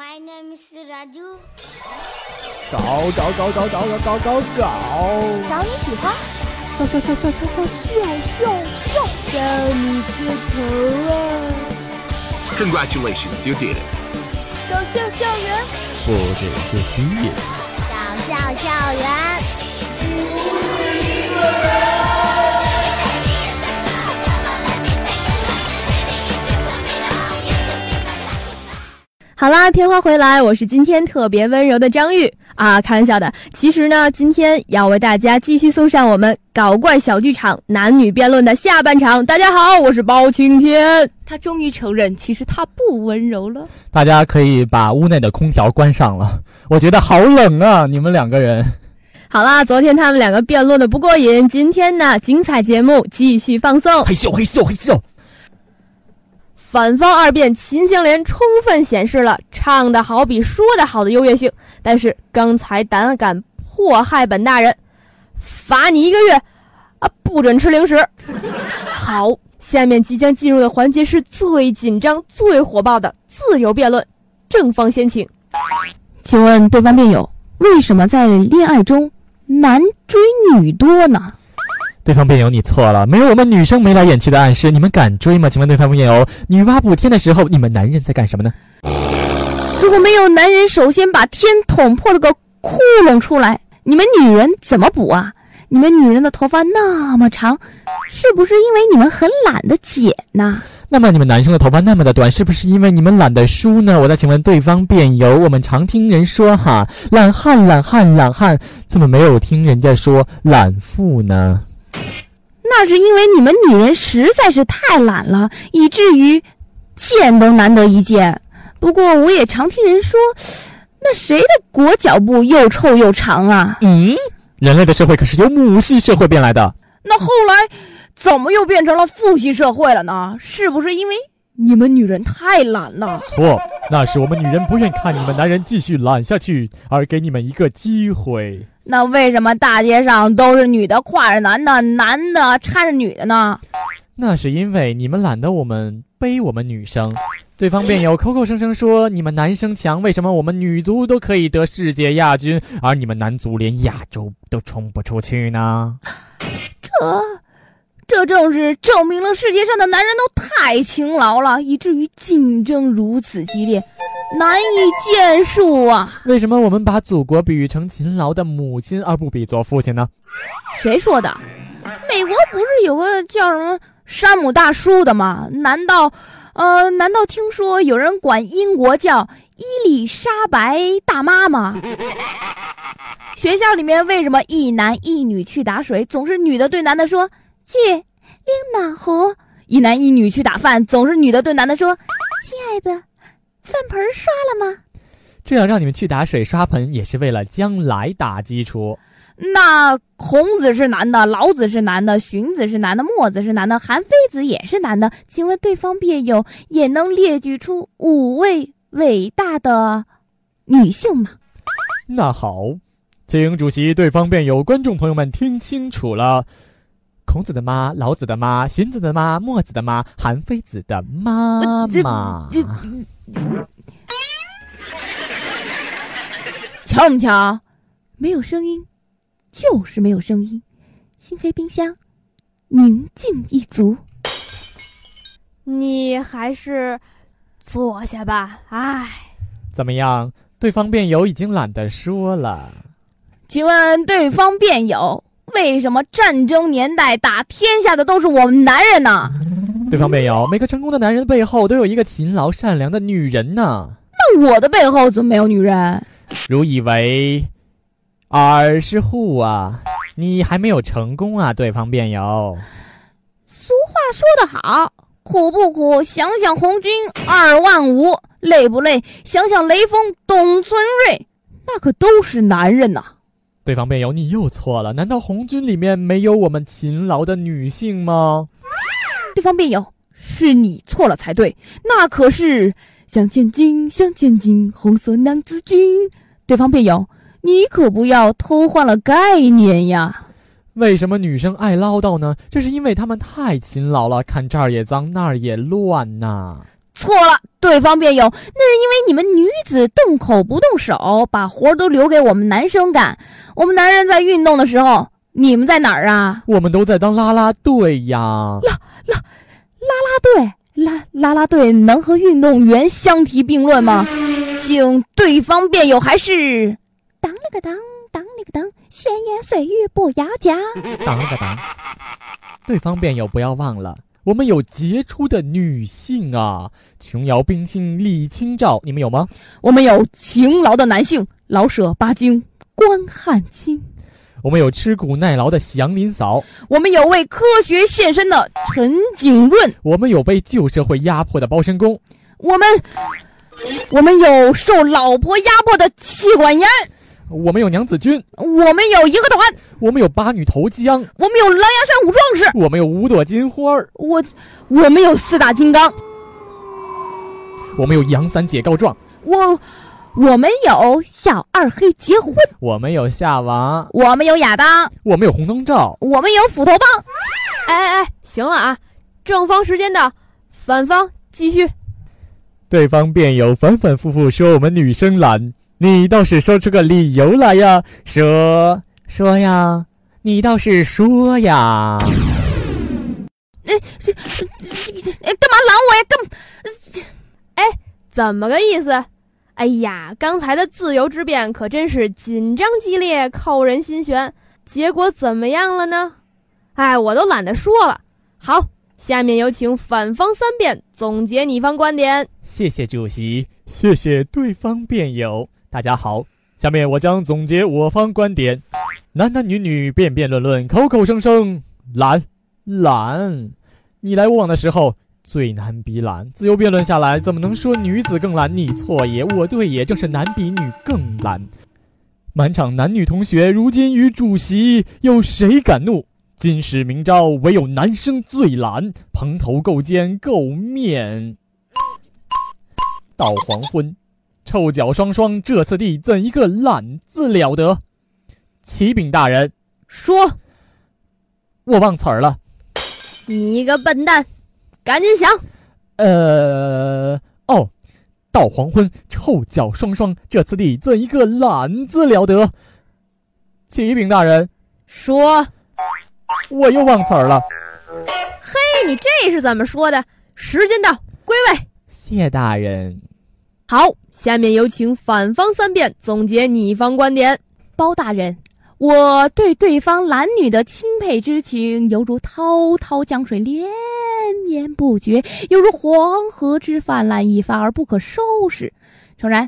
My name is Raju。搞搞搞搞搞搞搞搞搞！找你喜欢，笑笑笑笑笑笑笑笑笑，笑你个头啊！Congratulations, you did it. 搞笑校园，不只是吸引。搞笑校园。好啦，片花回来，我是今天特别温柔的张玉啊，开玩笑的。其实呢，今天要为大家继续送上我们搞怪小剧场男女辩论的下半场。大家好，我是包青天。他终于承认，其实他不温柔了。大家可以把屋内的空调关上了，我觉得好冷啊！你们两个人，好啦，昨天他们两个辩论的不过瘾，今天呢，精彩节目继续放送。嘿咻嘿咻嘿咻！反方二辩秦香莲充分显示了唱得好比说得好的优越性，但是刚才胆敢迫害本大人，罚你一个月，啊，不准吃零食。好，下面即将进入的环节是最紧张、最火爆的自由辩论，正方先请。请问对方辩友，为什么在恋爱中男追女多呢？对方辩友，你错了，没有我们女生眉来眼去的暗示，你们敢追吗？请问对方辩友，女娲补天的时候，你们男人在干什么呢？如果没有男人首先把天捅破了个窟窿出来，你们女人怎么补啊？你们女人的头发那么长，是不是因为你们很懒得剪呢？那么你们男生的头发那么的短，是不是因为你们懒得梳呢？我再请问对方辩友，我们常听人说哈，懒汉懒汉懒汉，怎么没有听人家说懒妇呢？那是因为你们女人实在是太懒了，以至于见都难得一见。不过我也常听人说，那谁的裹脚布又臭又长啊？嗯，人类的社会可是由母系社会变来的。那后来怎么又变成了父系社会了呢？是不是因为你们女人太懒了？错，那是我们女人不愿看你们男人继续懒下去，而给你们一个机会。那为什么大街上都是女的挎着男的，男的搀着女的呢？那是因为你们懒得我们背我们女生。对方辩友口口声声说你们男生强，为什么我们女足都可以得世界亚军，而你们男足连亚洲都冲不出去呢？这，这正是证明了世界上的男人都太勤劳了，以至于竞争如此激烈，难以见数啊！为什么我们把祖国比喻成勤劳的母亲，而不比作父亲呢？谁说的？美国不是有个叫什么山姆大叔的吗？难道，呃，难道听说有人管英国叫伊丽莎白大妈吗？学校里面为什么一男一女去打水，总是女的对男的说“去拎暖壶”；一男一女去打饭，总是女的对男的说“亲爱的，饭盆刷了吗这样让你们去打水刷盆，也是为了将来打基础。”？那孔子是男的，老子是男的，荀子是男的，墨子是男的，韩非子也是男的。请问对方辩友也能列举出五位伟大的女性吗？那好，请主席对方辩友观众朋友们听清楚了。孔子的妈，老子的妈，荀子的妈，墨子的妈，韩非子的妈妈。这瞧不瞧？没有声音，就是没有声音。心扉冰箱，宁静一族。你还是坐下吧。唉，怎么样？对方辩友已经懒得说了。请问对方辩友，为什么战争年代打天下的都是我们男人呢？对方辩友，每个成功的男人背后都有一个勤劳善良的女人呢。那我的背后怎么没有女人？如以为尔是户啊，你还没有成功啊，对方辩友。俗话说得好，苦不苦？想想红军二万五，累不累？想想雷锋、董存瑞，那可都是男人呐。对方辩友，你又错了。难道红军里面没有我们勤劳的女性吗？对方辩友，是你错了才对，那可是向前进，向前进，红色娘子军。对方辩友，你可不要偷换了概念呀！为什么女生爱唠叨呢？这是因为她们太勤劳了，看这儿也脏，那儿也乱呐、错了。对方辩友，那是因为你们女子动口不动手，把活都留给我们男生干。我们男人在运动的时候，你们在哪儿啊？我们都在当啦啦队呀。啦啦啦啦队，啦啦啦队能和运动员相提并论吗？请对方辩友还是当了个当，当了个当，闲言碎语不要讲。当了个当，对方辩友不要忘了。我们有杰出的女性啊，琼瑶、冰心、李清照，你们有吗？我们有勤劳的男性，老舍、巴金、关汉卿。我们有吃苦耐劳的祥林嫂。我们有为科学献身的陈景润。我们有被旧社会压迫的包身工。我们，我们有受老婆压迫的妻管严。我们有娘子军，我们有义和团，我们有八女投江，我们有狼牙山五壮士，我们有五朵金花儿，我，我们有四大金刚，我们有杨三姐告状，我，我们有小二黑结婚，我们有夏娃，我们有亚当，我们有红灯照，我们有斧头帮。哎哎哎，行了啊，正方时间到，反方继续。对方辩友反反复复说我们女生懒。你倒是说出个理由来呀！说说呀，你倒是说呀！哎，这这哎，干嘛拦我呀？干，哎，怎么个意思？哎呀，刚才的自由之辩可真是紧张激烈，扣人心弦。结果怎么样了呢？哎，我都懒得说了。好，下面有请反方三辩总结你方观点。谢谢主席，谢谢对方辩友。大家好，下面我将总结我方观点：男男女女辩辩论论，口口声声懒懒。你来我往的时候最难比懒，自由辩论下来，怎么能说女子更懒？你错也，我对也，正是男比女更懒。满场男女同学，如今与主席有谁敢怒？今世明朝，唯有男生最懒，蓬头垢肩垢面，到黄昏。臭脚双双，这次第怎一个懒字了得？启禀大人，说，我忘词儿了。你一个笨蛋，赶紧想。呃，哦，到黄昏，臭脚双双，这次第怎一个懒字了得？启禀大人，说，我又忘词儿了。嘿，你这是怎么说的？时间到，归位。谢大人。好，下面有请反方三辩总结你方观点。包大人，我对对方男女的钦佩之情，犹如滔滔江水连绵不绝，犹如黄河之泛滥一发而不可收拾。诚然，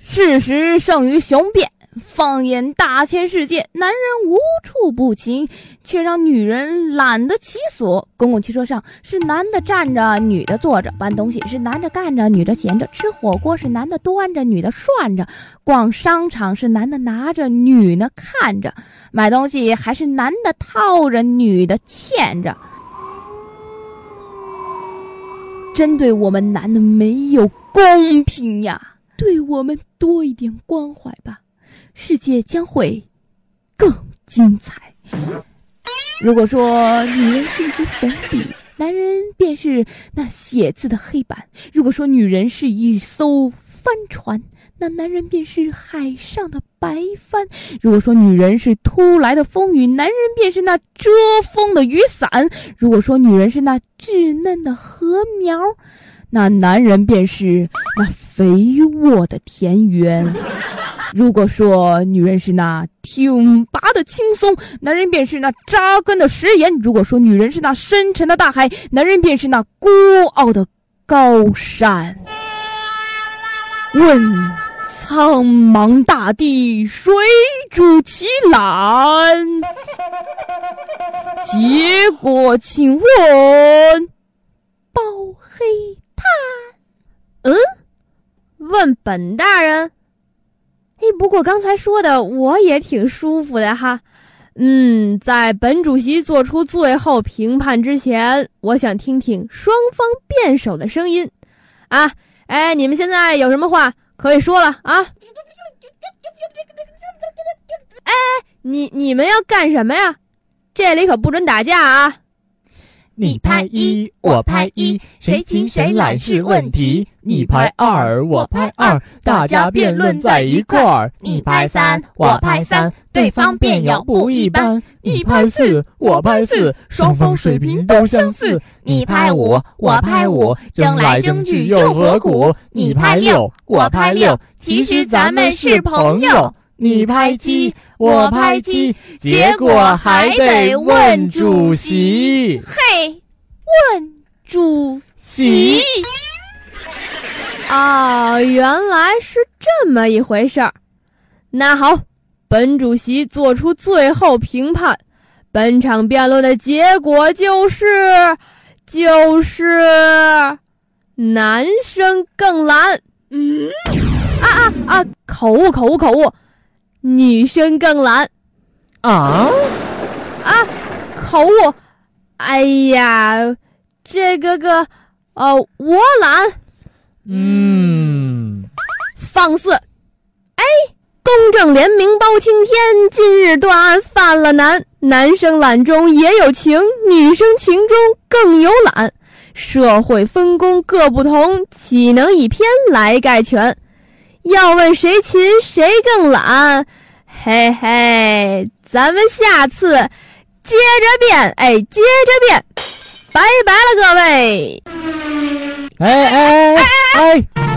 事实胜于雄辩。放眼大千世界，男人无处不勤，却让女人懒得其所。公共汽车上是男的站着，女的坐着；搬东西是男的干着，女的闲着；吃火锅是男的端着，女的涮着；逛商场是男的拿着，女的看着；买东西还是男的套着，女的欠着。针对我们男的没有公平呀，对我们多一点关怀吧。世界将会更精彩。如果说女人是一支粉笔，男人便是那写字的黑板；如果说女人是一艘帆船，那男人便是海上的白帆；如果说女人是突来的风雨，男人便是那遮风的雨伞；如果说女人是那稚嫩的禾苗，那男人便是那肥沃的田园。如果说女人是那挺拔的青松，男人便是那扎根的石岩；如果说女人是那深沉的大海，男人便是那孤傲的高山。问苍茫大地，谁主其懒？结果请问包黑炭？嗯？问本大人。哎，不过刚才说的我也挺舒服的哈，嗯，在本主席做出最后评判之前，我想听听双方辩手的声音，啊，哎，你们现在有什么话可以说了啊？哎，你你们要干什么呀？这里可不准打架啊！你拍一，我拍一，谁勤谁懒是问题。你拍二，我拍二，大家辩论在一块儿。你拍三，我拍三，对方辩友不一般。你拍四，我拍四，双方水平都相似。你拍五，我拍五，争来争去又何苦？你拍六，我拍六，其实咱们是朋友。你拍七，我拍七，结果还得问主席。嘿，问主席啊，原来是这么一回事儿。那好，本主席做出最后评判，本场辩论的结果就是，就是男生更懒。嗯，啊啊啊！口误，口误，口误。女生更懒，啊啊，口误！哎呀，这个个，哦，我懒，嗯，放肆！哎，公正廉明包青天，今日断案犯了难。男生懒中也有情，女生情中更有懒。社会分工各不同，岂能以偏来概全？要问谁勤谁更懒，嘿嘿，咱们下次接着变，哎，接着变，拜拜了各位。哎哎哎哎哎！